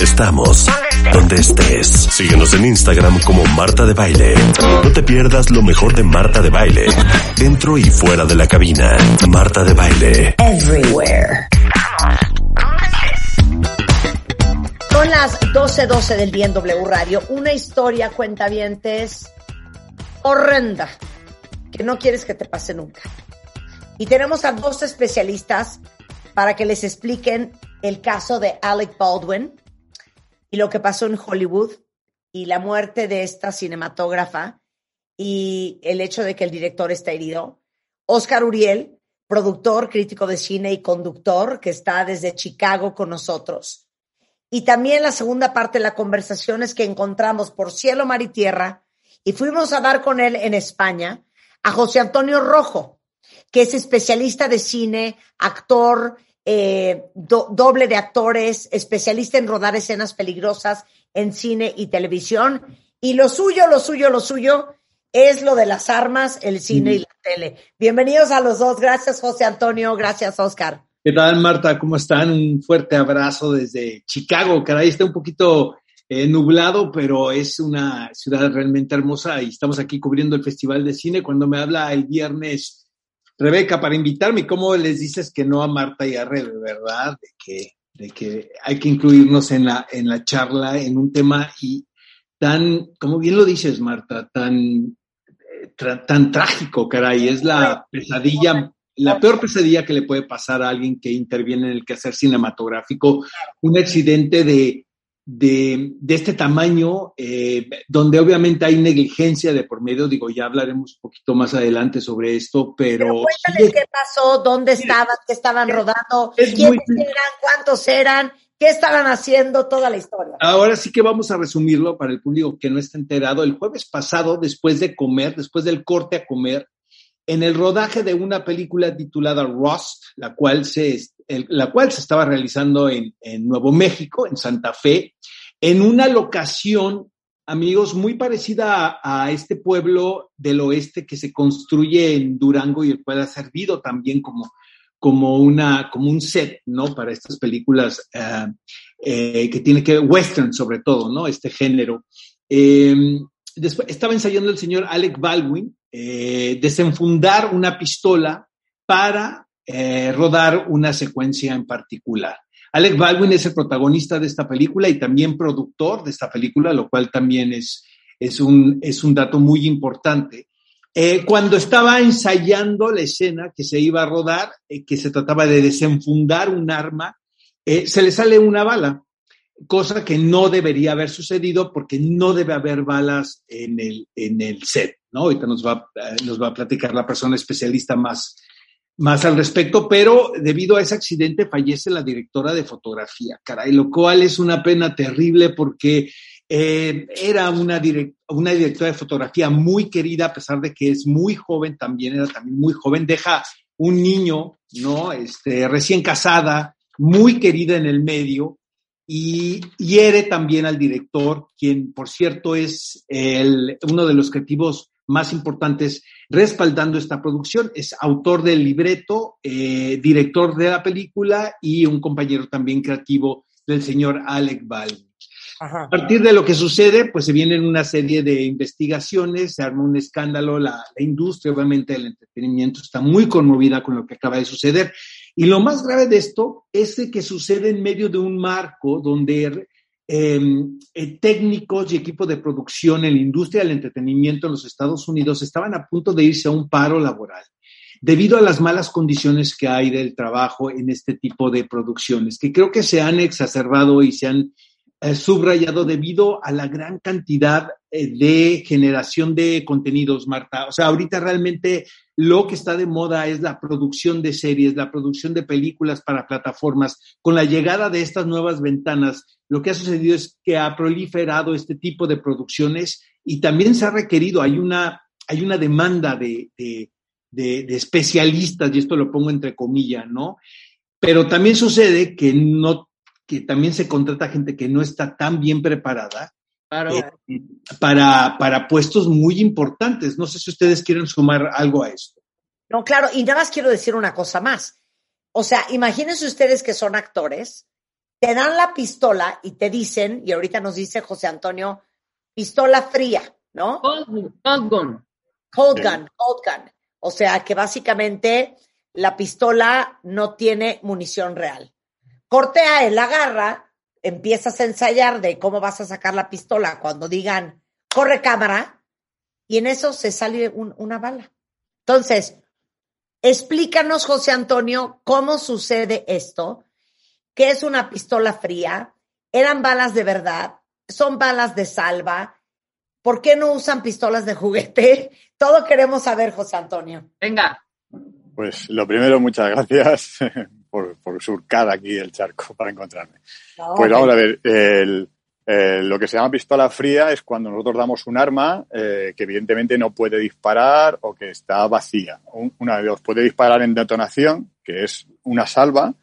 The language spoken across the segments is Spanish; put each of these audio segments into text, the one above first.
Estamos donde estés. Síguenos en Instagram como Marta de Baile. No te pierdas lo mejor de Marta de Baile, dentro y fuera de la cabina. Marta de Baile. Everywhere. Son las 12.12 del día en W Radio. Una historia, cuentavientes, horrenda, que no quieres que te pase nunca. Y tenemos a dos especialistas para que les expliquen el caso de Alec Baldwin y lo que pasó en Hollywood y la muerte de esta cinematógrafa y el hecho de que el director está herido. Oscar Uriel, productor, crítico de cine y conductor, que está desde Chicago con nosotros. Y también la segunda parte de la conversación es que encontramos por cielo, mar y tierra y fuimos a dar con él en España a José Antonio Rojo, que es especialista de cine, actor, eh, doble de actores, especialista en rodar escenas peligrosas en cine y televisión. Y lo suyo, lo suyo, lo suyo es lo de las armas, el cine y la tele. Bienvenidos a los dos. Gracias, José Antonio. Gracias, Oscar. ¿Qué tal, Marta? ¿Cómo están? Un fuerte abrazo desde Chicago. Caray, está un poquito eh, nublado, pero es una ciudad realmente hermosa y estamos aquí cubriendo el Festival de Cine. Cuando me habla el viernes Rebeca, para invitarme, ¿cómo les dices que no a Marta y a Rebe, verdad? De que, de que hay que incluirnos en la, en la charla, en un tema y tan, como bien lo dices, Marta, tan, tan trágico, caray, es la pesadilla, la peor pesadilla que le puede pasar a alguien que interviene en el quehacer cinematográfico, un accidente de de, de este tamaño, eh, donde obviamente hay negligencia de por medio, digo, ya hablaremos un poquito más adelante sobre esto, pero... pero cuéntales qué pasó, dónde estaban, qué estaban rodando, quiénes eran, cuántos eran, qué estaban haciendo, toda la historia. Ahora sí que vamos a resumirlo para el público que no está enterado. El jueves pasado, después de comer, después del corte a comer, en el rodaje de una película titulada Rust, la cual se, la cual se estaba realizando en, Nuevo México, en Santa Fe, en una locación, amigos, muy parecida a, este pueblo del oeste que se construye en Durango y el cual ha servido también como, como, una, como un set, ¿no? Para estas películas uh, eh, que tiene que, western sobre todo, ¿no? Este género. Eh, después, estaba ensayando el señor Alec Baldwin, eh, desenfundar una pistola para eh, rodar una secuencia en particular. Alec Baldwin es el protagonista de esta película y también productor de esta película, lo cual también es, es, un, es un dato muy importante. Eh, cuando estaba ensayando la escena que se iba a rodar, eh, que se trataba de desenfundar un arma, eh, se le sale una bala cosa que no debería haber sucedido porque no debe haber balas en el, en el set, ¿no? Ahorita nos va, nos va a platicar la persona especialista más, más al respecto, pero debido a ese accidente fallece la directora de fotografía, caray, lo cual es una pena terrible porque eh, era una, una directora de fotografía muy querida, a pesar de que es muy joven también, era también muy joven, deja un niño, ¿no? Este, recién casada, muy querida en el medio, y hiere también al director, quien por cierto es el, uno de los creativos más importantes respaldando esta producción. Es autor del libreto, eh, director de la película y un compañero también creativo del señor Alec Baldwin. A partir de lo que sucede, pues se vienen una serie de investigaciones, se arma un escándalo, la, la industria obviamente del entretenimiento está muy conmovida con lo que acaba de suceder. Y lo más grave de esto es que sucede en medio de un marco donde eh, eh, técnicos y equipos de producción en la industria del entretenimiento en los Estados Unidos estaban a punto de irse a un paro laboral debido a las malas condiciones que hay del trabajo en este tipo de producciones, que creo que se han exacerbado y se han eh, subrayado debido a la gran cantidad eh, de generación de contenidos, Marta. O sea, ahorita realmente lo que está de moda es la producción de series, la producción de películas para plataformas. Con la llegada de estas nuevas ventanas, lo que ha sucedido es que ha proliferado este tipo de producciones y también se ha requerido, hay una, hay una demanda de, de, especialistas, y esto lo pongo entre comillas, ¿no? Pero también sucede que no que también se contrata gente que no está tan bien preparada claro. eh, para, para puestos muy importantes. No sé si ustedes quieren sumar algo a esto. No, claro, y nada más quiero decir una cosa más. O sea, imagínense ustedes que son actores te dan la pistola y te dicen, y ahorita nos dice José Antonio, pistola fría, ¿no? Cold, cold gun. Cold gun, cold gun. O sea que básicamente la pistola no tiene munición real. Corte A, él la agarra, empiezas a ensayar de cómo vas a sacar la pistola cuando digan, corre cámara, y en eso se sale un- una bala. Entonces, explícanos, José Antonio, cómo sucede esto, qué es una pistola fría, eran balas de verdad, son balas de salva, ¿por qué no usan pistolas de juguete? Todo queremos saber, José Antonio. Venga. Pues lo primero, muchas gracias por, por surcar aquí el charco para encontrarme. No, Pues vamos a ver, el- eh, lo que se llama pistola fría es cuando nosotros damos un arma eh, que evidentemente no puede disparar o que está vacía. Un- Una de dos puede disparar en detonación, que es una salva,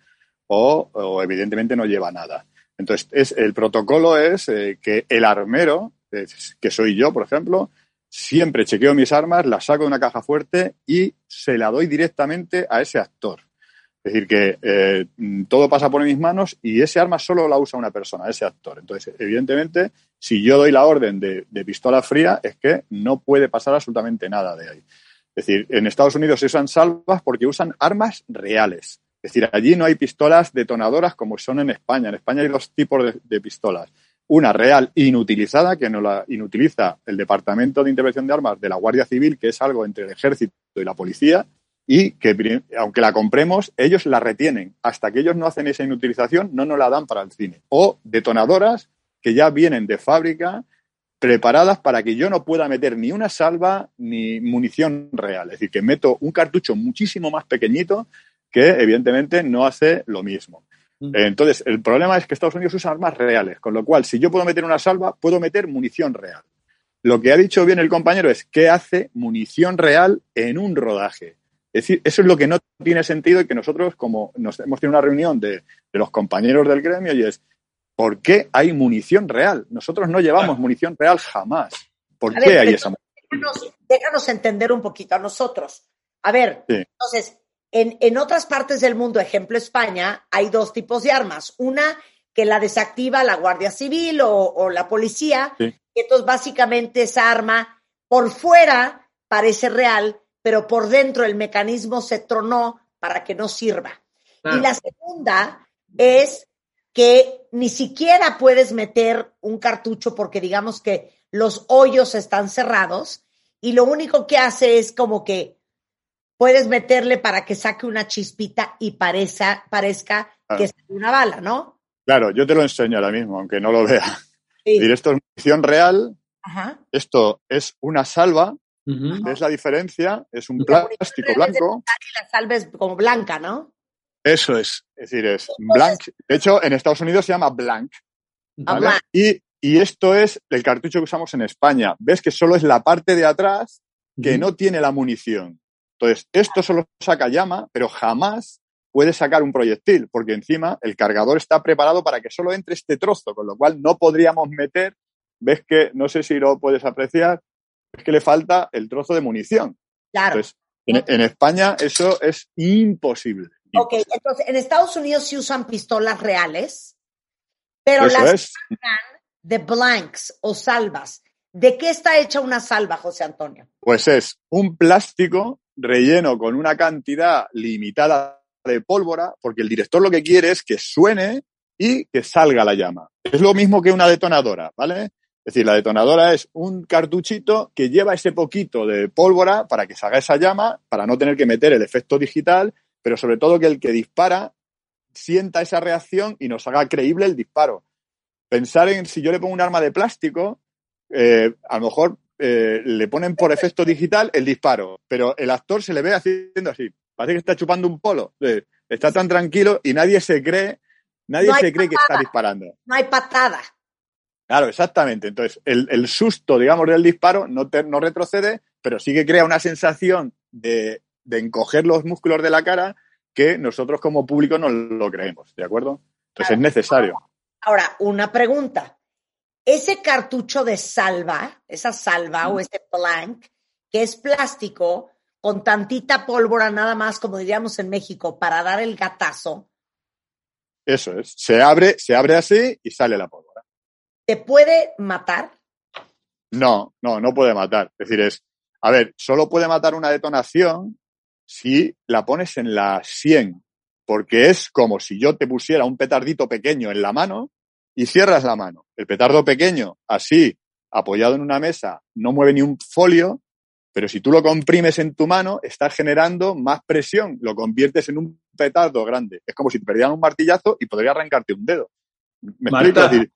o, o evidentemente no lleva nada. Entonces, es, el protocolo es eh, que el armero, es- que soy yo, por ejemplo, siempre chequeo mis armas, las saco de una caja fuerte y se la doy directamente a ese actor. Es decir, que eh, todo pasa por mis manos y ese arma solo la usa una persona, ese actor. Entonces, evidentemente, si yo doy la orden de, de pistola fría, es que no puede pasar absolutamente nada de ahí. Es decir, en Estados Unidos se usan salvas porque usan armas reales. Es decir, allí no hay pistolas detonadoras como son en España. En España hay dos tipos de, de pistolas. Una real inutilizada, que no la inutiliza el Departamento de Intervención de Armas de la Guardia Civil, que es algo entre el ejército y la policía, y que aunque la compremos, ellos la retienen. Hasta que ellos no hacen esa inutilización, no nos la dan para el cine. O detonadoras que ya vienen de fábrica preparadas para que yo no pueda meter ni una salva ni munición real. Es decir, que meto un cartucho muchísimo más pequeñito que evidentemente no hace lo mismo. Mm. Entonces, el problema es que Estados Unidos usa armas reales, con lo cual, si yo puedo meter una salva, puedo meter munición real. Lo que ha dicho bien el compañero es qué hace munición real en un rodaje. Es decir, eso es lo que no tiene sentido y que nosotros, como nos hemos tenido una reunión de, de los compañeros del gremio, y es, ¿por qué hay munición real? Nosotros no llevamos munición real jamás. ¿Por A qué ver, hay esa munición? Déjanos, déjanos entender un poquito a nosotros. A ver, Sí. entonces, en, en otras partes del mundo, ejemplo España, hay dos tipos de armas. Una que la desactiva la Guardia Civil o, o la policía. Sí. Y entonces, básicamente, esa arma por fuera parece real, pero por dentro el mecanismo se tronó para que no sirva. Claro. Y la segunda es que ni siquiera puedes meter un cartucho porque digamos que los hoyos están cerrados y lo único que hace es como que puedes meterle para que saque una chispita y parezca, parezca Claro. que es una bala, ¿no? Claro, yo te lo enseño ahora mismo, aunque no lo vea. Sí. Esto es munición real, Ajá. esto es una salva, Ujú. ¿ves la diferencia? Es un plástico blanco. y la salva es como blanca, ¿no? Eso es. Es decir, es blank. De hecho, en Estados Unidos se llama blank. Y, y esto es el cartucho que usamos en España. Ves que solo es la parte de atrás que no tiene la munición. Entonces, esto solo saca llama, pero jamás puede sacar un proyectil, porque encima el cargador está preparado para que solo entre este trozo, con lo cual no podríamos meter, ves que, no sé si lo puedes apreciar, es que le falta el trozo de munición. Claro. Entonces, en, en España eso es imposible. ok, entonces en Estados Unidos sí usan pistolas reales, pero Eso las es. de blanks o salvas. ¿De qué está hecha una salva, José Antonio? Pues es un plástico relleno con una cantidad limitada de pólvora, porque el director lo que quiere es que suene y que salga la llama. Es lo mismo que una detonadora, ¿vale? Es decir, la detonadora es un cartuchito que lleva ese poquito de pólvora para que salga esa llama, para no tener que meter el efecto digital, pero sobre todo que el que dispara sienta esa reacción y nos haga creíble el disparo. Pensar en si yo le pongo un arma de plástico, eh, a lo mejor eh, le ponen por efecto digital el disparo, pero el actor se le ve haciendo así. Parece que está chupando un polo. Eh, está tan tranquilo y nadie se cree, nadie No se cree que está disparando. No hay patada. Claro, exactamente. Entonces, el, el susto, digamos, del disparo no, te- no retrocede, pero sí que crea una sensación de, de encoger los músculos de la cara que nosotros como público no lo creemos, ¿de acuerdo? Entonces es necesario. Ahora, una pregunta. Ese cartucho de salva, esa salva o ese blank, que es plástico con tantita pólvora nada más, como diríamos en México, para dar el gatazo, Eso es. Se abre, se abre así y sale la pólvora. ¿Te puede matar? No, no, no puede matar. Es decir, es, a ver, solo puede matar una detonación si la pones en la 100, porque es como si yo te pusiera un petardito pequeño en la mano y cierras la mano. El petardo pequeño, así, apoyado en una mesa, no mueve ni un folio, pero si tú lo comprimes en tu mano, estás generando más presión, lo conviertes en un petardo grande. Es como si te perdieran un martillazo y podría arrancarte un dedo. ¿Me explico? Es decir,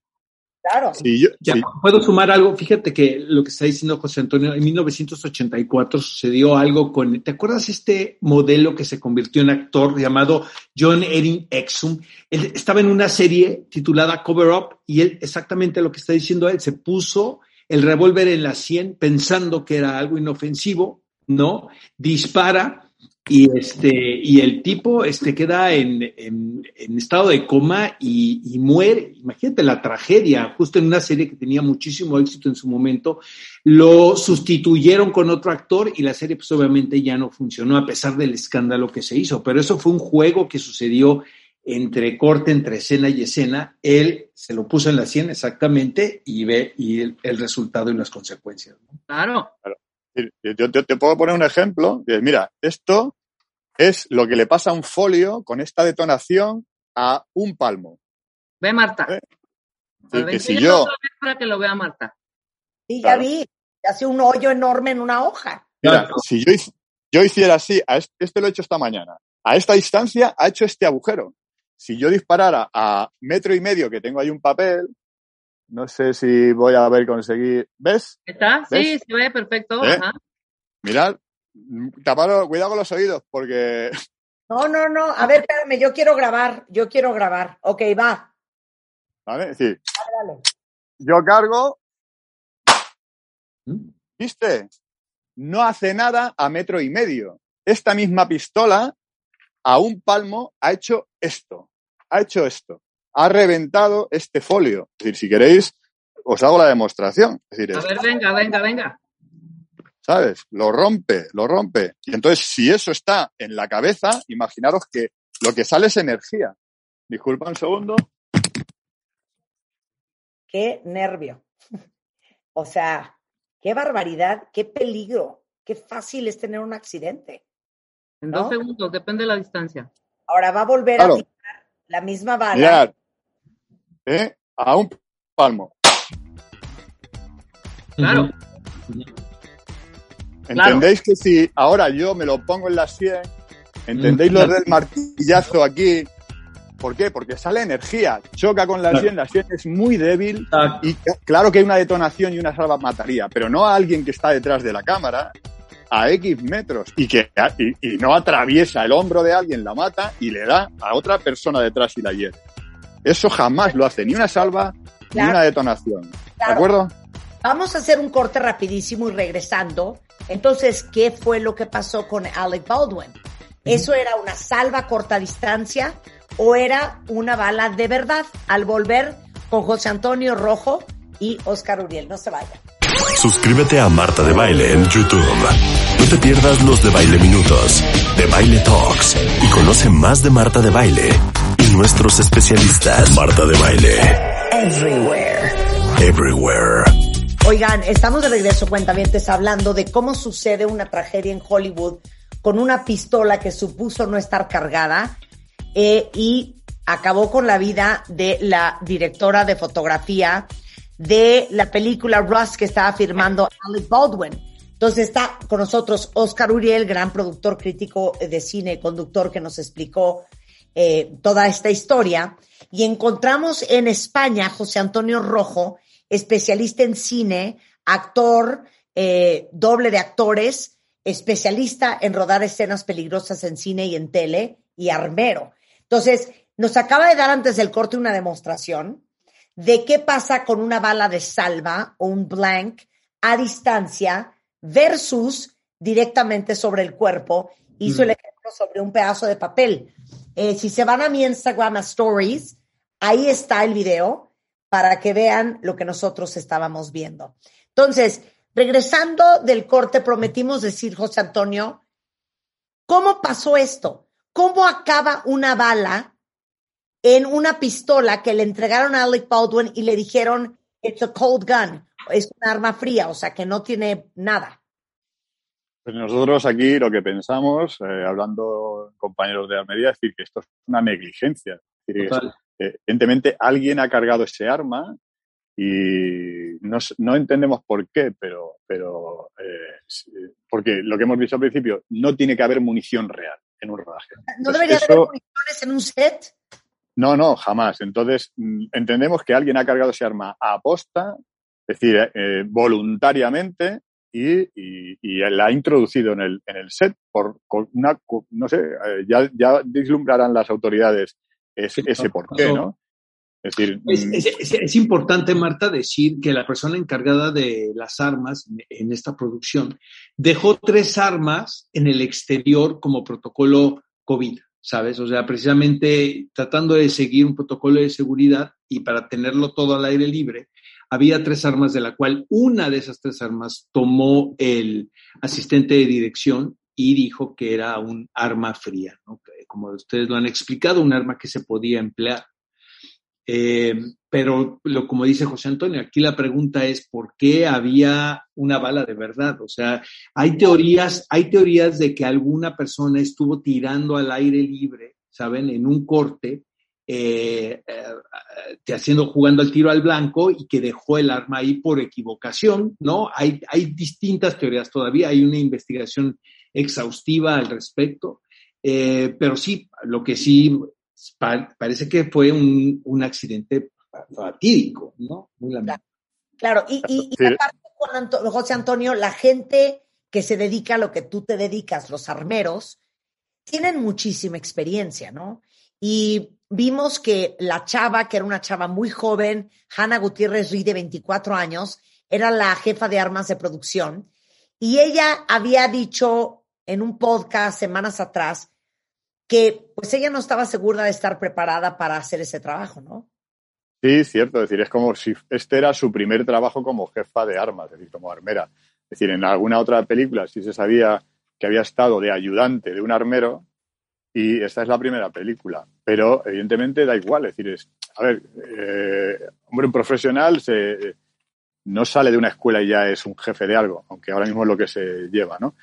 Claro. si yo- Ya, puedo sumar algo. Fíjate que lo que está diciendo José Antonio, en 1984 sucedió algo con, ¿te acuerdas este modelo que se convirtió en actor llamado John Erin Exum? Él estaba en una serie titulada Cover Up y él, exactamente lo que está diciendo él, se puso el revólver en la 100 pensando que era algo inofensivo, ¿no? Dispara y este y el tipo este queda en, en- en estado de coma y, y muere. Imagínate la tragedia, justo en una serie que tenía muchísimo éxito en su momento, lo sustituyeron con otro actor y la serie pues obviamente ya no funcionó a pesar del escándalo que se hizo, pero eso fue un juego que sucedió entre corte, entre escena y escena, él se lo puso en la 100 exactamente y ve y el, el resultado y las consecuencias. ¿no? Claro. Yo, yo te puedo poner un ejemplo. Mira, esto es lo que le pasa a un folio con esta detonación a un palmo. Ve, Marta. Eh, que ver, si yo- para que lo vea Marta. Sí, ya Claro. vi. Hace un hoyo enorme en una hoja. Mira, Claro. si yo, yo hiciera así, a este, este lo he hecho esta mañana, a esta distancia ha hecho este agujero. Si yo disparara a metro y medio, que tengo ahí un papel, no sé si voy a ver conseguir. ¿Ves? ¿Está? Sí, se ve perfecto. ¿Eh? Ajá. Mirad, mm, cuidado con los oídos, porque No, no, no. A ver, espérame, yo quiero grabar. Yo quiero grabar. Ok, va. ¿vale? Es decir, Dale. yo cargo, ¿Mm? ¿viste? No hace nada a metro y medio. Esta misma pistola, a un palmo, ha hecho esto. Ha hecho esto. Ha reventado este folio. Es decir, si queréis, os hago la demostración. Es decir, A ver, venga, venga, venga. ¿Sabes? Lo rompe, lo rompe. Y entonces, si eso está en la cabeza, imaginaros que lo que sale es energía. Disculpa un segundo. Qué nervio. O sea, qué barbaridad, qué peligro, qué fácil es tener un accidente. En dos segundos, depende de la distancia. Ahora va a volver Claro. a tirar la misma bala. Mirad. ¿Eh? A un palmo. Claro. ¿Entendéis que si ahora yo me lo pongo en la 100, ¿entendéis Mm, lo claro. del martillazo aquí? ¿Por qué? Porque sale energía, choca con la Claro. 100, la 100 es muy débil y claro que hay una detonación y una salva mataría, pero no a alguien que está detrás de la cámara a X metros y que y, y no atraviesa el hombro de alguien, la mata y le da a otra persona detrás y la hiere. Eso jamás lo hace ni una salva ni una detonación. ¿De acuerdo? Vamos a hacer un corte rapidísimo y regresando. Entonces, ¿qué fue lo que pasó con Alec Baldwin? ¿Eso era una salva a corta distancia o era una bala de verdad? Al volver con José Antonio Rojo y Oscar Uriel. No se vayan. Suscríbete a Marta de Baile en YouTube. No te pierdas los de Baile Minutos, de Baile Talks y conoce más de Marta de Baile y nuestros especialistas. Marta de Baile. Everywhere. Everywhere. Oigan, estamos de regreso, cuentavientes, hablando de cómo sucede una tragedia en Hollywood con una pistola que supuso no estar cargada eh, y acabó con la vida de la directora de fotografía de la película Rust que estaba firmando Alec Baldwin. Entonces está con nosotros Oscar Uriel, gran productor crítico de cine conductor que nos explicó eh, toda esta historia. Y encontramos en España José Antonio Rojo, especialista en cine, actor, eh, doble de actores, especialista en rodar escenas peligrosas en cine y en tele, y armero. Entonces, nos acaba de dar antes del corte una demostración de qué pasa con una bala de salva o un blank a distancia versus directamente sobre el cuerpo. Hizo el ejemplo sobre un pedazo de papel. Eh, si se van a mi Instagram a Stories, ahí está el video para que vean lo que nosotros estábamos viendo. Entonces, regresando del corte, prometimos decir, José Antonio, ¿cómo pasó esto? ¿Cómo acaba una bala en una pistola que le entregaron a Alec Baldwin y le dijeron, it's a cold gun, es un arma fría, o sea que no tiene nada. Pues nosotros aquí lo que pensamos, eh, hablando compañeros de Almería, es decir, que esto es una negligencia. Es decir, Total. Evidentemente alguien ha cargado ese arma y no, no entendemos por qué, pero, pero eh, sí, porque lo que hemos dicho al principio, no tiene que haber munición real en un rodaje. ¿No debería eso- haber municiones en un set? No, no, jamás. Entonces, mm, entendemos que alguien ha cargado ese arma a aposta, es decir, eh, eh, voluntariamente, y, y- y la ha introducido en el, en el set por con una, no sé, eh, ya, ya vislumbrarán las autoridades ese, ese por qué, ¿no? Es decir, Es, mm, es- es- es importante, Marta, decir que la persona encargada de las armas en esta producción dejó tres armas en el exterior como protocolo COVID, ¿sabes? O sea, precisamente tratando de seguir un protocolo de seguridad y para tenerlo todo al aire libre, había tres armas de la cual una de esas tres armas tomó el asistente de dirección y dijo que era un arma fría, ¿no? Como ustedes lo han explicado, un arma que se podía emplear. Eh, pero lo, como dice José Antonio, aquí la pregunta es por qué había una bala de verdad. O sea, hay teorías, hay teorías de que alguna persona estuvo tirando al aire libre, ¿saben? En un corte, eh, eh, haciendo, jugando al tiro al blanco y que dejó el arma ahí por equivocación, ¿no? Hay, hay distintas teorías todavía, hay una investigación exhaustiva al respecto, eh, pero sí, lo que sí pa- parece que fue un, un accidente fatídico, ¿no? Muy lamentable. Claro, y, y, y Sí. aparte, Anto- José Antonio, la gente que se dedica a lo que tú te dedicas, los armeros, tienen muchísima experiencia, ¿no? Y vimos que la chava, que era una chava muy joven, Hanna Gutiérrez Rí, de 24 años, era la jefa de armas de producción, y ella había dicho en un podcast semanas atrás que pues ella no estaba segura de estar preparada para hacer ese trabajo, ¿no? Sí, cierto. Es decir, es como si este era su primer trabajo como jefa de armas, es decir, como armera. Es decir, en alguna otra película sí se sabía que había estado de ayudante de un armero y esta es la primera película. Pero evidentemente da igual. Es decir, es, a ver, eh, hombre, un profesional se, no sale de una escuela y ya es un jefe de algo, aunque ahora mismo es lo que se lleva, ¿no?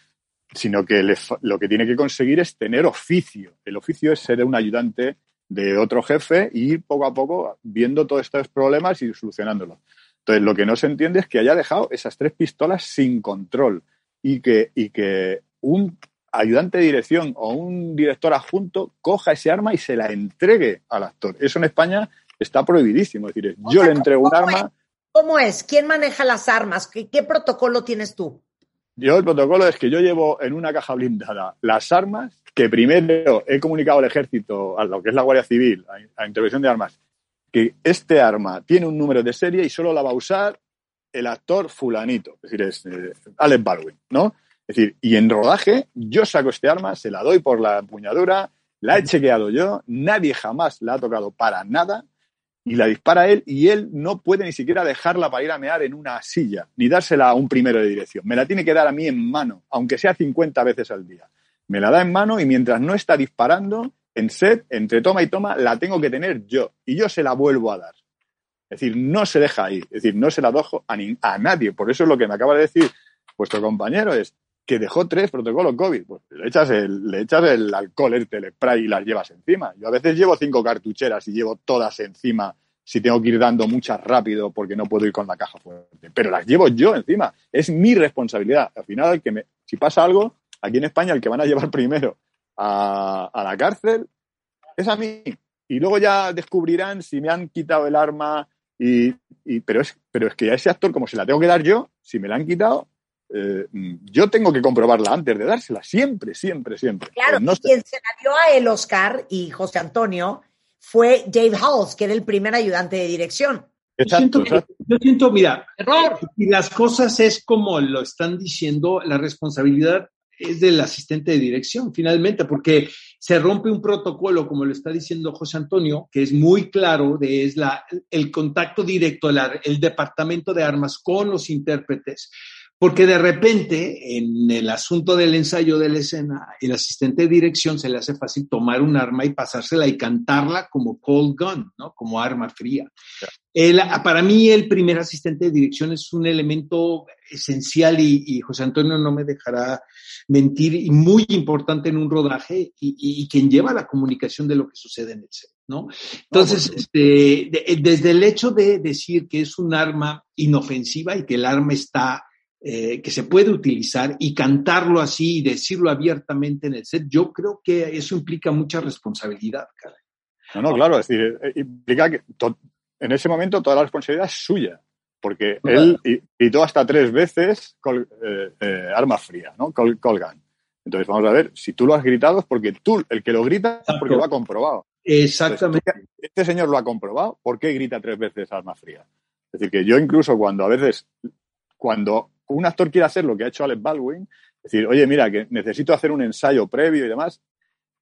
Sino que le lo que tiene que conseguir es tener oficio. El oficio es ser un ayudante de otro jefe y ir poco a poco viendo todos estos problemas y solucionándolos. Entonces, lo que no se entiende es que haya dejado esas tres pistolas sin control y que, y que un ayudante de dirección o un director adjunto coja ese arma y se la entregue al actor. Eso en España está prohibidísimo. Es decir, O yo sea, le entrego un ¿cómo arma, ¿Cómo es? ¿Quién maneja las armas? ¿Qué, qué protocolo tienes tú? Yo el protocolo es que yo llevo en una caja blindada las armas que primero he comunicado al ejército, a lo que es la Guardia Civil, a, a intervención de armas, que este arma tiene un número de serie y solo la va a usar el actor fulanito, es decir, es eh, Alec Baldwin, ¿no? Es decir, y en rodaje yo saco este arma, se la doy por la empuñadura, la he chequeado yo, nadie jamás la ha tocado para nada y la dispara él y él no puede ni siquiera dejarla para ir a mear en una silla, ni dársela a un primero de dirección. Me la tiene que dar a mí en mano, aunque sea 50 veces al día. Me la da en mano y mientras no está disparando, en set, entre toma y toma, la tengo que tener yo y yo se la vuelvo a dar. Es decir, no se deja ahí, es decir, no se la dejo a, a nadie. Por eso es lo que me acaba de decir vuestro compañero es que dejó tres protocolos COVID. Pues le echas el, le echas el alcohol, este, el spray y las llevas encima. Yo a veces llevo cinco cartucheras y llevo todas encima si tengo que ir dando muchas rápido porque no puedo ir con la caja fuerte. Pero las llevo yo encima. Es mi responsabilidad. Al final, que si pasa algo, aquí en España el que van a llevar primero a, a la cárcel es a mí. Y luego ya descubrirán si me han quitado el arma. Y, y- pero, es, pero es que a ese actor, como se la tengo que dar yo, si me la han quitado, eh, yo tengo que comprobarla antes de dársela. Siempre, siempre, siempre. Claro, no quien se la dio a el Oscar y José Antonio fue Dave Halls, que era el primer ayudante de dirección. Yo Exacto, siento, que- exacto. yo siento, mira, ¡Error! y las cosas es como lo están diciendo, la responsabilidad es del asistente de dirección, finalmente, porque se rompe un protocolo, como lo está diciendo José Antonio, que es muy claro, de, es la, el contacto directo, la- el departamento de armas con los intérpretes, Porque de repente, en el asunto del ensayo de la escena, el asistente de dirección se le hace fácil tomar un arma y pasársela y cantarla como cold gun, ¿no? Como arma fría. El, para mí, el primer asistente de dirección es un elemento esencial y, y José Antonio no me dejará mentir, y muy importante en un rodaje y, y, quien lleva la comunicación de lo que sucede en el set, ¿no? Entonces, este, de, desde el hecho de decir que es un arma inofensiva y que el arma está eh, que se puede utilizar y cantarlo así y decirlo abiertamente en el set, yo creo que eso implica mucha responsabilidad, caray. No, no, claro, es decir, eh, implica que en ese momento toda la responsabilidad es suya, porque él gritó hasta tres veces col, eh, eh, arma fría, ¿no? Col, colgan. Entonces vamos a ver, si tú lo has gritado es porque tú, el que lo grita, es porque lo ha comprobado. Exactamente. Entonces, este señor lo ha comprobado, ¿por qué grita tres veces arma fría? Es decir, que yo incluso cuando a veces, cuando un actor quiere hacer lo que ha hecho Alex Baldwin, decir, oye, mira, que necesito hacer un ensayo previo y demás,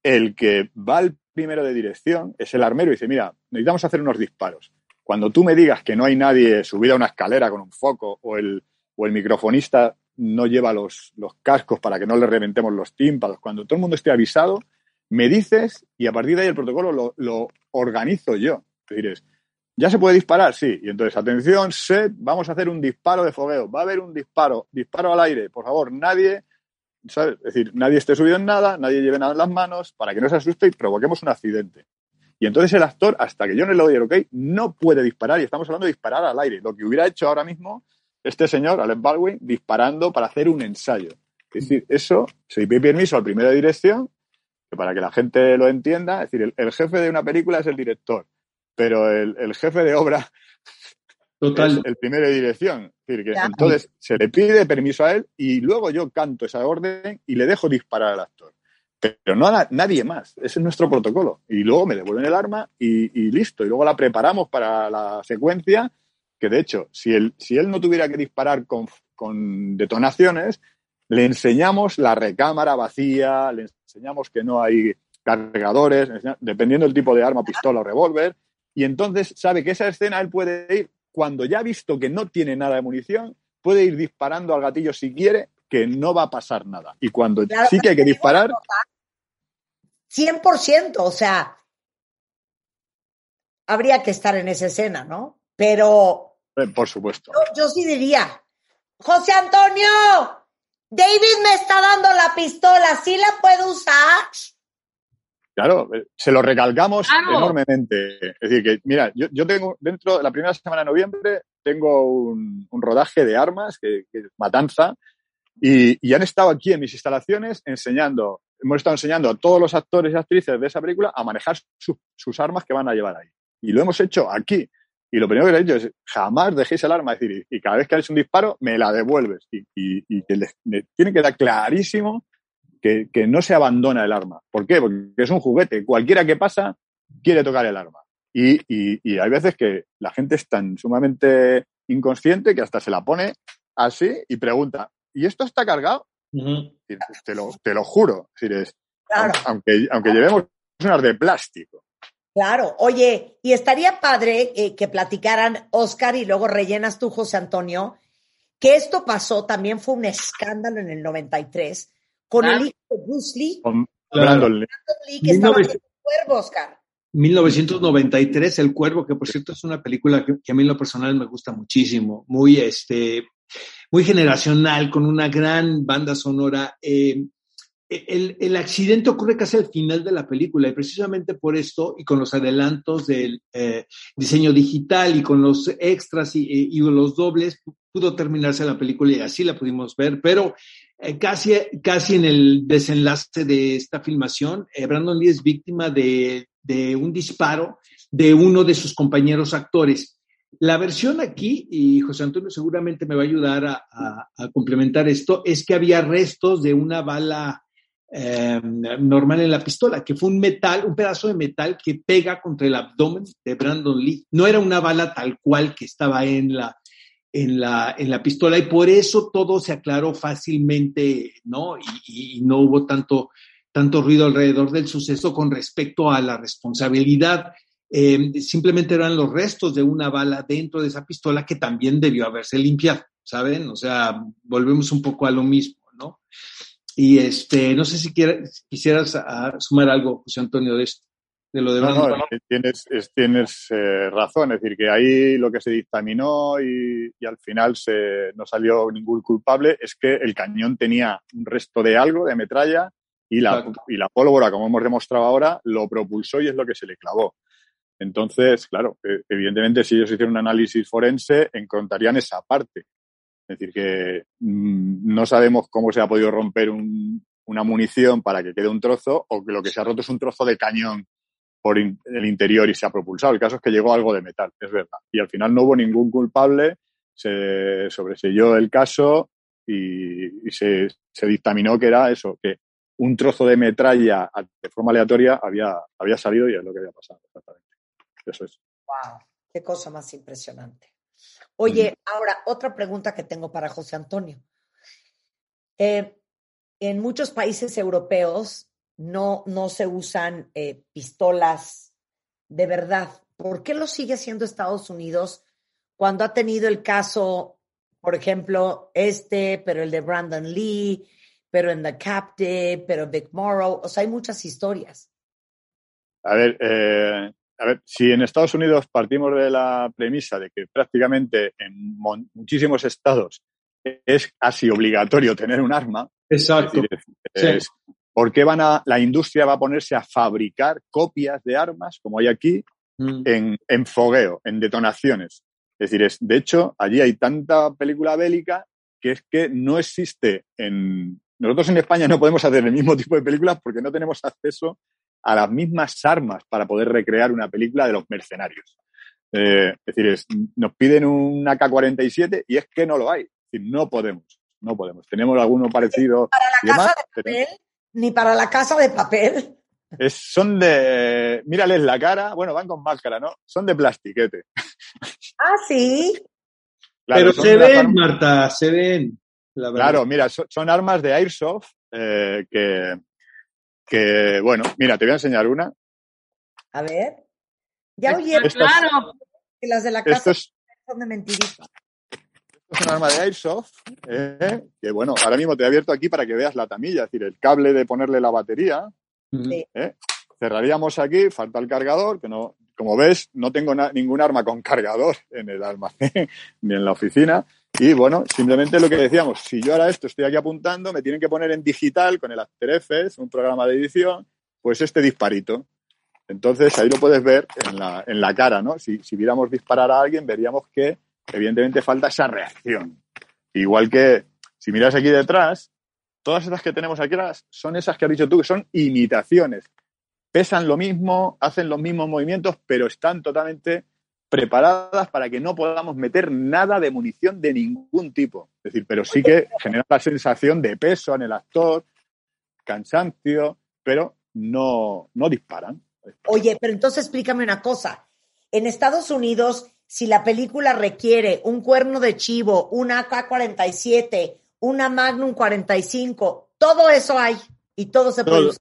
el que va al primero de dirección es el armero y dice, mira, necesitamos hacer unos disparos. Cuando tú me digas que no hay nadie subido a una escalera con un foco o el, o el microfonista no lleva los, los cascos para que no le reventemos los tímpanos, cuando todo el mundo esté avisado, me dices y a partir de ahí el protocolo lo, lo organizo yo. Decir, es, ¿Ya se puede disparar? Sí. Y entonces, atención, set, vamos a hacer un disparo de fogueo. Va a haber un disparo, disparo al aire. Por favor, nadie, ¿sabes? Es decir, nadie esté subido en nada, nadie lleve nada en las manos para que no se asuste y provoquemos un accidente. Y entonces el actor, hasta que yo no le doy el ok, no puede disparar. Y estamos hablando de disparar al aire. Lo que hubiera hecho ahora mismo este señor, Alec Baldwin, disparando para hacer un ensayo. Es decir, eso se pide permiso al primero de dirección, que para que la gente lo entienda, es decir, el jefe de una película es el director pero el, el jefe de obra Total. es el primero de dirección. Es decir, que claro. entonces se le pide permiso a él y luego yo canto esa orden y le dejo disparar al actor. Pero no a nadie más. Ese es nuestro protocolo. Y luego me devuelven el arma y, y, listo. Y luego la preparamos para la secuencia, que de hecho, si él, si él no tuviera que disparar con, con detonaciones, le enseñamos la recámara vacía, le enseñamos que no hay cargadores, dependiendo del tipo de arma, pistola o revólver, y entonces sabe que esa escena él puede ir, cuando ya ha visto que no tiene nada de munición, puede ir disparando al gatillo si quiere, que no va a pasar nada. Y cuando claro, sí que hay que disparar... 100%, o sea, habría que estar en esa escena, ¿no? Pero... Eh, por supuesto. Yo, yo sí diría, José Antonio, David me está dando la pistola, ¿sí la puedo usar? Claro, se lo recalcamos claro. enormemente. Es decir, que mira, yo, yo, tengo dentro de la primera semana de noviembre, tengo un, un rodaje de armas, que, que Matanza, y, y, han estado aquí en mis instalaciones enseñando, hemos estado enseñando a todos los actores y actrices de esa película a manejar su, sus armas que van a llevar ahí. Y lo hemos hecho aquí. Y lo primero que le he dicho es, jamás dejéis el arma. Es decir, y, y cada vez que haces un disparo, me la devuelves. Y, y le tiene que dar clarísimo que, que, no se abandona el arma. ¿Por qué? Porque es un juguete. Cualquiera que pasa quiere tocar el arma. Y, y, y, hay veces que la gente es tan sumamente inconsciente que hasta se la pone así y pregunta, ¿y esto está cargado? Uh -huh. te, lo, te lo juro. Es decir, es, claro. aunque, aunque llevemos unas de plástico. Claro, oye, y estaría padre eh, que platicaran Oscar y luego rellenas tú, José Antonio, que esto pasó, también fue un escándalo en el 93, con claro. el hijo de Bruce Lee. Con Brandon Lee. Lee que estaba en el cuervo, Oscar. 1993, El Cuervo, que por cierto es una película que, que, a mí en lo personal me gusta muchísimo, muy, este, muy generacional, con una gran banda sonora. Eh, el, el, accidente ocurre casi al final de la película y precisamente por esto y con los adelantos del eh, diseño digital y con los extras y, y, los dobles pudo terminarse la película y así la pudimos ver, pero eh, casi, casi en el desenlace de esta filmación, eh, Brandon Lee es víctima de, de, un disparo de uno de sus compañeros actores. La versión aquí, y José Antonio seguramente me va a ayudar a, complementar esto, es que había restos de una bala eh, normal en la pistola, que fue un metal, un pedazo de metal que pega contra el abdomen de Brandon Lee. No era una bala tal cual que estaba en la, en la, en la pistola y por eso todo se aclaró fácilmente, ¿no? Y, y, no hubo tanto, tanto ruido alrededor del suceso con respecto a la responsabilidad. Eh, simplemente eran los restos de una bala dentro de esa pistola que también debió haberse limpiado. ¿saben? O sea, volvemos un poco a lo mismo, ¿no? Y este, no sé si quieras, quisieras ah, sumar algo, José Antonio, de esto, de lo de No, Brandon. no, tienes, es- tienes eh, razón, es decir, que ahí lo que se dictaminó y, y al final se, no salió ningún culpable es que el cañón tenía un resto de algo, de metralla, y la, Exacto. y la pólvora, como hemos demostrado ahora, lo propulsó y es lo que se le clavó. Entonces, claro, eh, evidentemente si ellos hicieron un análisis forense, encontrarían esa parte. Es decir, que mm, no sabemos cómo se ha podido romper un- una munición para que quede un trozo o que lo que se ha roto es un trozo de cañón por in- el interior y se ha propulsado. El caso es que llegó algo de metal, es verdad. Y al final no hubo ningún culpable, se sobreselló el caso y, y se, se dictaminó que era eso, que un trozo de metralla de forma aleatoria había, había salido y es lo que había pasado. Exactamente. Eso es. Wow, qué cosa más impresionante. Oye, ahora otra pregunta que tengo para José Antonio. Eh, en muchos países europeos no, no se usan eh, pistolas de verdad. ¿Por qué lo sigue haciendo Estados Unidos cuando ha tenido el caso, por ejemplo, este, pero el de Brandon Lee, pero en The Captive, pero Vic Morrow? O sea, hay muchas historias. A ver, eh, a ver, si en Estados Unidos partimos de la premisa de que prácticamente en mon- muchísimos estados es casi obligatorio tener un arma, es Exacto. decir, es- Sí. ¿Por qué van a, la industria va a ponerse a fabricar copias de armas, como hay aquí, Mm. en, en fogueo, en detonaciones? Es decir, es, de hecho, allí hay tanta película bélica que es que no existe en... Nosotros en España no podemos hacer el mismo tipo de películas porque no tenemos acceso a las mismas armas para poder recrear una película de los mercenarios. Eh, es decir, es- nos piden un AK-47 y es que no lo hay. Es decir, no podemos, no podemos. Tenemos alguno parecido Para y la demás, casa de pero papel, ni para la casa de papel. es- son de... Mírales la cara, bueno, van con máscara, ¿no? Son de plastiquete. Ah, sí. Claro, Pero se ven, armas- Marta, se ven. La. Claro, mira, so- son armas de airsoft eh, que, que, bueno, mira, te voy a enseñar una. A ver. Ya oyeron claro. que las de la casa es, son de mentirita. Es un arma de airsoft, eh, que bueno, ahora mismo te he abierto aquí para que veas la tamilla, es decir, el cable de ponerle la batería. Sí. ¿eh? Cerraríamos aquí, falta el cargador, que no, como ves, no tengo ningún arma con cargador en el almacén ni en la oficina. Y bueno, simplemente lo que decíamos, si yo ahora esto estoy aquí apuntando, me tienen que poner en digital con el After Effects, un programa de edición, pues este disparito. Entonces ahí lo puedes ver en la, en la cara, ¿no? Si, si viéramos disparar a alguien, veríamos que evidentemente falta esa reacción. Igual que si miras aquí detrás, todas estas que tenemos aquí son esas que has dicho tú, que son imitaciones. Pesan lo mismo, hacen los mismos movimientos, pero están totalmente preparadas para que no podamos meter nada de munición de ningún tipo. Es decir, pero sí que genera la sensación de peso en el actor, cansancio, pero no, no disparan. Oye, pero entonces explícame una cosa. En Estados Unidos, si la película requiere un cuerno de chivo, una AK-47, una Magnum 45, todo eso hay y todo se puede Todo. usar.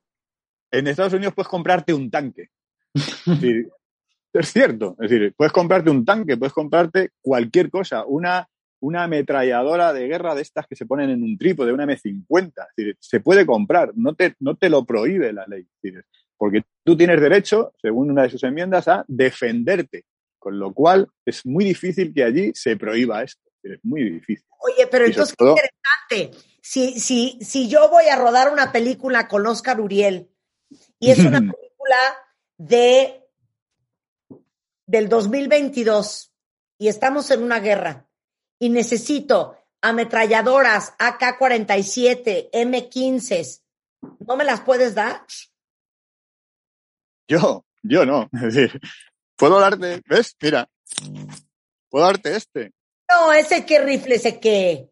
En Estados Unidos puedes comprarte un tanque. Es, cierto. Es decir, puedes comprarte un tanque, puedes comprarte cualquier cosa. Una, una ametralladora de guerra de estas que se ponen en un trípode, una M50. Es decir, se puede comprar, no te, no te lo prohíbe la ley. Es decir, porque tú tienes derecho, según una de sus enmiendas, a defenderte. Con lo cual es muy difícil que allí se prohíba esto. Es muy difícil. Oye, pero Y entonces qué todo- interesante. Si, si, si yo voy a rodar una película con Oscar Uriel y es una película de del 2022 y estamos en una guerra y necesito ametralladoras AK-47, M15, ¿no me las puedes dar? Yo, yo no. Es decir, puedo darte, ¿ves? Mira, puedo darte este. No, ese qué rifle, ese qué.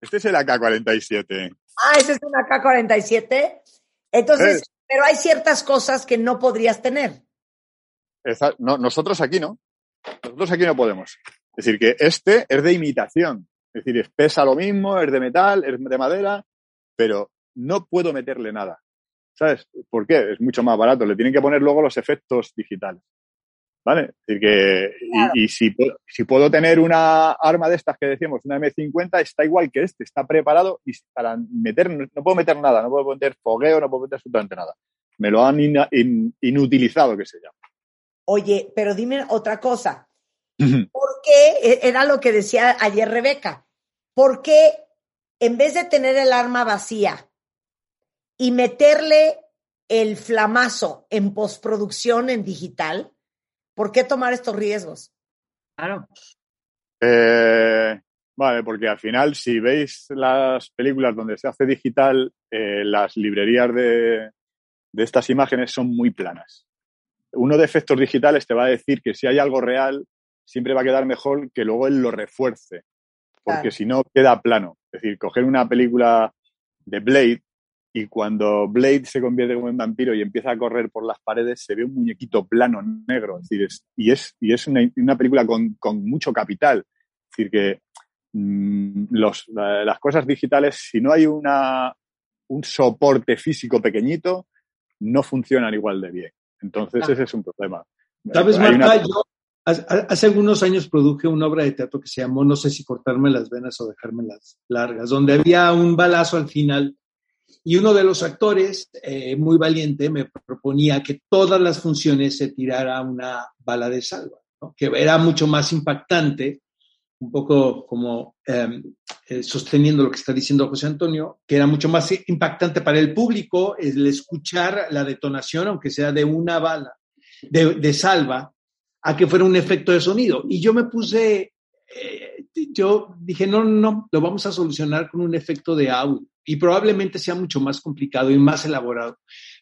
Este es el AK-47. Ah, ese es un AK-47. Entonces, ¿Ves? pero hay ciertas cosas que no podrías tener. Esa- no, nosotros aquí no. Nosotros aquí no podemos. Es decir, que este es de imitación. Es decir, es- pesa lo mismo, es de metal, es de madera, pero no puedo meterle nada. ¿Sabes? ¿Por qué? Es mucho más barato. Le tienen que poner luego los efectos digitales. ¿Vale? Es decir, que, Claro. y, y si, puedo- si puedo tener una arma de estas que decíamos, una M50, está igual que este, está preparado y para meter, no puedo meter nada, no puedo meter fogueo, no puedo meter absolutamente nada. Me lo han in- inutilizado, que se llama. Oye, pero dime otra cosa. ¿Por qué? E- Era lo que decía ayer Rebeca. ¿Por qué en vez de tener el arma vacía y meterle el flamazo en postproducción en digital, ¿por qué tomar estos riesgos? Claro. Eh, vale, porque al final, si veis las películas donde se hace digital, eh, las librerías de, de estas imágenes son muy planas. Uno de efectos digitales te va a decir que si hay algo real, siempre va a quedar mejor que luego él lo refuerce, porque Claro. si no queda plano. Es decir, coger una película de Blade y cuando Blade se convierte en vampiro y empieza a correr por las paredes, se ve un muñequito plano negro. Es decir, es- y es, y es una, una película con, con mucho capital. Es decir, que mm, los, las cosas digitales, si no hay una, un soporte físico pequeñito, no funcionan igual de bien. Entonces, ese es un problema. ¿Sabes, Hay una- Marta? Yo hace, hace algunos años produje una obra de teatro que se llamó No sé si cortarme las venas o dejármelas largas, donde había un balazo al final y uno de los actores, eh, muy valiente, me proponía que todas las funciones se tirara una bala de salva, que era mucho más impactante, un poco como eh, eh, sosteniendo lo que está diciendo José Antonio, que era mucho más impactante para el público el escuchar la detonación, aunque sea de una bala de, de salva, a que fuera un efecto de sonido. Y yo me puse, eh, yo dije, no, no, lo vamos a solucionar con un efecto de audio. Y probablemente sea mucho más complicado y más elaborado.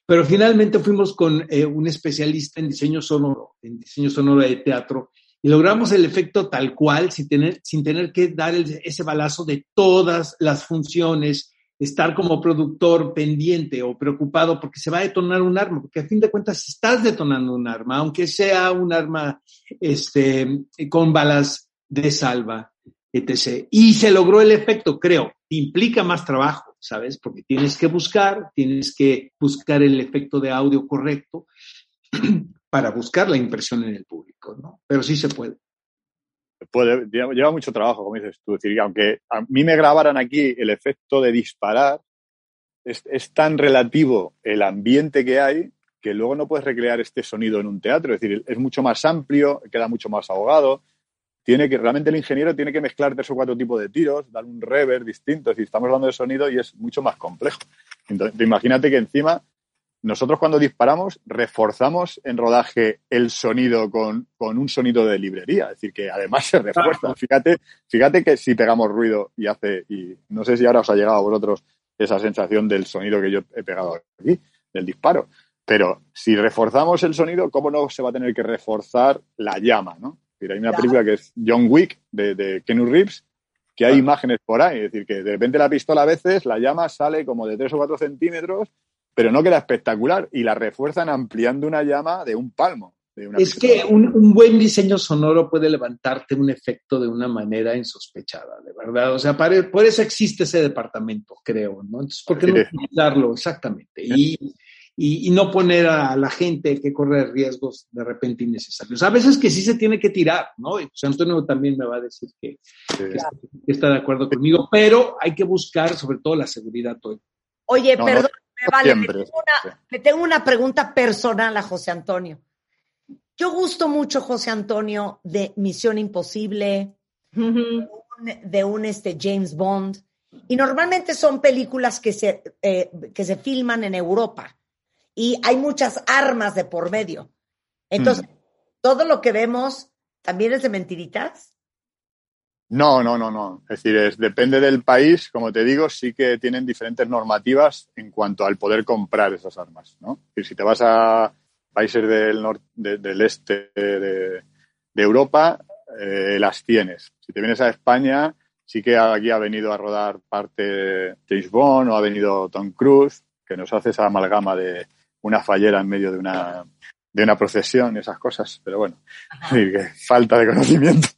Pero finalmente fuimos con eh, un especialista en diseño sonoro, en diseño sonoro de teatro, y logramos el efecto tal cual, sin tener, sin tener que dar el- ese balazo de todas las funciones, estar como productor pendiente o preocupado porque se va a detonar un arma, porque a fin de cuentas estás detonando un arma, aunque sea un arma este, con balas de salva, etc. Y se logró el efecto, creo. Implica más trabajo, ¿sabes? Porque tienes que buscar, tienes que buscar el efecto de audio correcto para buscar la impresión en el público, ¿no? Pero sí se puede. lleva, mucho trabajo, como dices tú. Es decir, que aunque a mí me grabaran aquí el efecto de disparar, es, es tan relativo el ambiente que hay que luego no puedes recrear este sonido en un teatro. Es decir, es mucho más amplio, queda mucho más ahogado. Tiene que, realmente el ingeniero tiene que mezclar tres o cuatro tipos de tiros, dar un reverb distinto. Decir, estamos hablando de sonido y es mucho más complejo. Entonces, imagínate que encima nosotros cuando disparamos reforzamos en rodaje el sonido con, con un sonido de librería, es decir, que además se refuerza. Fíjate, fíjate que si pegamos ruido y hace, y no sé si ahora os ha llegado a vosotros esa sensación del sonido que yo he pegado aquí, del disparo, pero si reforzamos el sonido, ¿cómo no se va a tener que reforzar la llama? ¿no? Es decir, hay una Claro. película que es John Wick de, de Keanu Reeves, que hay Claro. imágenes por ahí, es decir, que de repente la pistola a veces, la llama sale como de 3 o 4 centímetros pero no queda espectacular y la refuerzan ampliando una llama de un palmo. de una Es pistola. que un, un buen diseño sonoro puede levantarte un efecto de una manera insospechada, de verdad. O sea, para- por eso existe ese departamento, creo, ¿no? Entonces, ¿por qué no utilizarlo? Exactamente. Y, y, y no poner a la gente que corre riesgos de repente innecesarios. A veces que sí se tiene que tirar, ¿no? Y José Antonio también me va a decir que, Sí. que está de acuerdo conmigo, pero hay que buscar sobre todo la seguridad. todo. Oye, No, no, perdón, me vale, me siempre, tengo, una, me tengo una pregunta personal a José Antonio. Yo gusto mucho, José Antonio, de Misión Imposible, Ujú. un- de un este, James Bond, y normalmente son películas que se, eh, que se filman en Europa, y hay muchas armas de por medio. Entonces, todo lo que vemos también es de mentiritas. No, no, no, no. Es decir, es, depende del país, como te digo, sí que tienen diferentes normativas en cuanto al poder comprar esas armas, ¿no? Decir, si te vas a países del, nor- de- del este de, de Europa, eh, las tienes. Si te vienes a España, sí que aquí ha venido a rodar parte James Bond o ha venido Tom Cruise, que nos hace esa amalgama de una fallera en medio de una, de una procesión y esas cosas. Pero bueno, falta de conocimiento.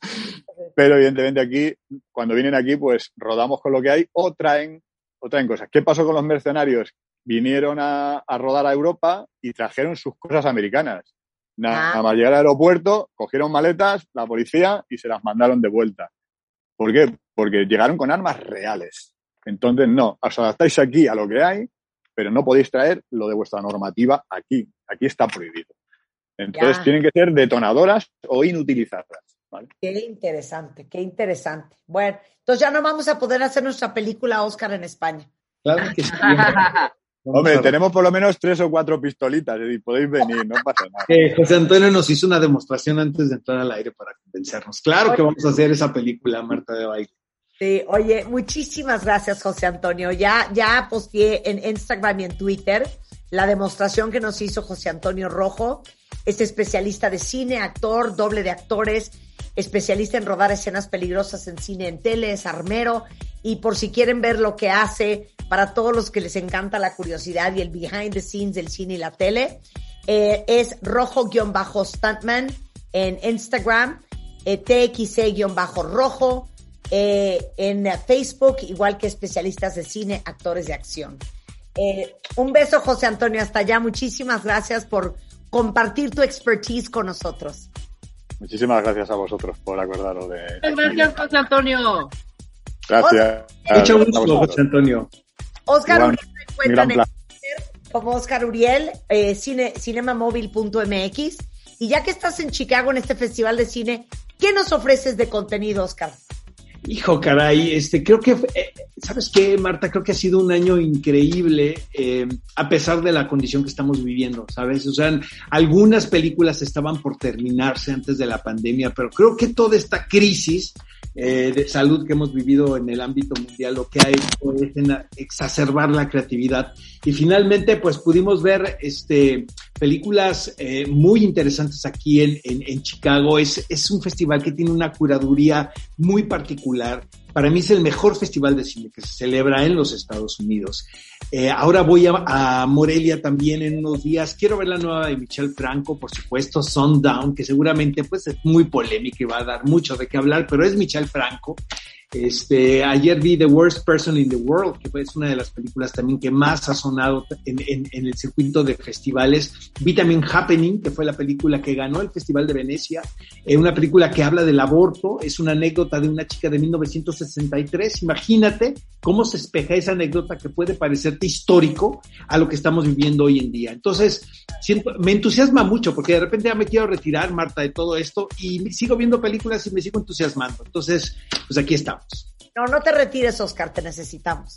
Pero evidentemente aquí, cuando vienen aquí, pues rodamos con lo que hay o traen, o traen cosas. ¿Qué pasó con los mercenarios? Vinieron a, a rodar a Europa y trajeron sus cosas americanas. Nada Ah. más llegar al aeropuerto, cogieron maletas, la policía y se las mandaron de vuelta. ¿Por qué? Porque llegaron con armas reales. Entonces, no, os adaptáis aquí a lo que hay, pero no podéis traer lo de vuestra normativa aquí. Aquí está prohibido. Entonces, Ya. tienen que ser detonadoras o inutilizadas. ¿vale? Qué interesante, qué interesante. Bueno, entonces ya no vamos a poder hacer nuestra película Oscar en España. Claro que sí. Hombre, tenemos por lo menos tres o cuatro pistolitas, es decir, podéis venir, no pasa nada. Eh, José Antonio nos hizo una demostración antes de entrar al aire para convencernos. Claro que vamos a hacer esa película, Marta de Baile. Sí, oye, muchísimas gracias, José Antonio. Ya, ya posteé en Instagram y en Twitter la demostración que nos hizo José Antonio Rojo. Es especialista de cine, actor, doble de actores, especialista en rodar escenas peligrosas en cine, en tele, es armero. Y por si quieren ver lo que hace, para todos los que les encanta la curiosidad y el behind the scenes del cine y la tele, eh, es rojo-stuntman en Instagram, eh, TXC-rojo, eh, en Facebook, igual que especialistas de cine, actores de acción. Eh, un beso, José Antonio, hasta allá. Muchísimas gracias por compartir tu expertise con nosotros. Muchísimas gracias a vosotros por acordaros de... Gracias, José Antonio. Gracias. Mucho gusto. José Antonio. Oscar Uriel me encuentran gran en. Twitter como Oscar Uriel, eh, cine, cinemamóvil.mx. Y ya que estás en Chicago en este festival de cine, ¿qué nos ofreces de contenido, Oscar? Hijo, caray, este, creo que, eh, ¿sabes qué, Marta? Creo que ha sido un año increíble, eh, a pesar de la condición que estamos viviendo, ¿sabes? O sea, algunas películas estaban por terminarse antes de la pandemia, pero creo que toda esta crisis eh, de salud que hemos vivido en el ámbito mundial lo que ha hecho es exacerbar la creatividad. Y finalmente, pues pudimos ver este, películas eh, muy interesantes aquí en, en, en Chicago. Es, es un festival que tiene una curaduría muy particular. Para mí es el mejor festival de cine que se celebra en los Estados Unidos. Eh, ahora voy a, a Morelia también en unos días. Quiero ver la nueva de Michelle Franco, por supuesto, Sundown, que seguramente pues es muy polémica y va a dar mucho de qué hablar, pero es Michelle Franco. Este, ayer vi The Worst Person in the World, que es una de las películas también que más ha sonado en, en, en el circuito de festivales. Vi también Happening, que fue la película que ganó el Festival de Venecia, eh, una película que habla del aborto, es una anécdota de una chica de 1963. Imagínate cómo se espeja esa anécdota que puede parecerte histórico a lo que estamos viviendo hoy en día. Entonces, siento, me entusiasma mucho porque de repente ya me quiero retirar, Marta, de todo esto y sigo viendo películas y me sigo entusiasmando. Entonces, pues aquí estamos. No, no te retires, Oscar, te necesitamos.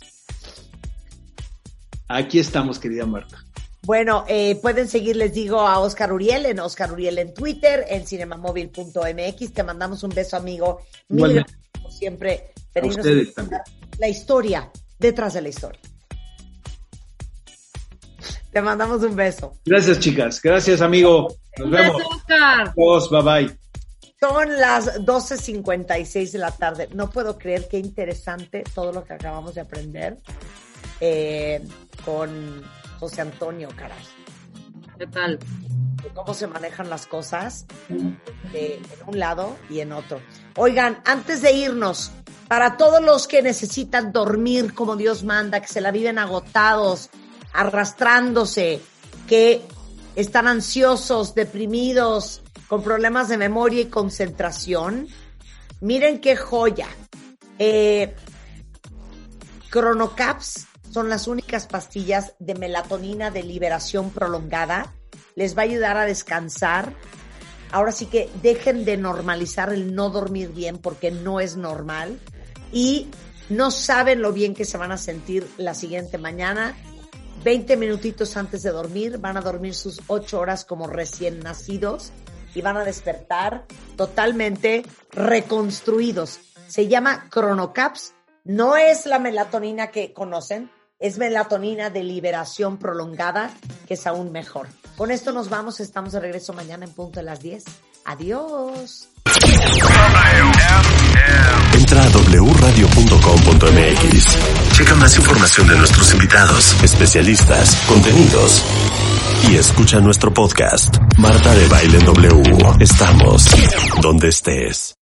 Aquí estamos, querida Marta. Bueno, eh, pueden seguir, les digo, a Oscar Uriel, en Oscar Uriel en Twitter, en cinemamóvil.mx. Te mandamos un beso, amigo. Mil gracias, como siempre, A ustedes también. la historia detrás de la historia. Te mandamos un beso. Gracias, chicas. Gracias, amigo. Nos Un vemos. beso, Oscar. Adiós, bye bye. Son las 12.56 de la tarde. No puedo creer qué interesante todo lo que acabamos de aprender eh, con José Antonio, caray. ¿Qué tal? de cómo se manejan las cosas de, en un lado y en otro. Oigan, antes de irnos, para todos los que necesitan dormir como Dios manda, que se la viven agotados, arrastrándose, que están ansiosos, deprimidos, con problemas de memoria y concentración, miren qué joya. Eh, Cronocaps son las únicas pastillas de melatonina de liberación prolongada. Les va a ayudar a descansar. Ahora sí que dejen de normalizar el no dormir bien porque no es normal. Y no saben lo bien que se van a sentir la siguiente mañana. 20 minutitos antes de dormir, van a dormir sus 8 horas como recién nacidos y van a despertar totalmente reconstruidos. Se llama Cronocaps. No es la melatonina que conocen, es melatonina de liberación prolongada, que es aún mejor. Con esto nos vamos, estamos de regreso mañana en punto de las 10. Adiós. Entra a wradio.com.mx. Checa más información de nuestros invitados, especialistas, contenidos. Y escucha nuestro podcast, Marta de Baile W. Estamos donde estés.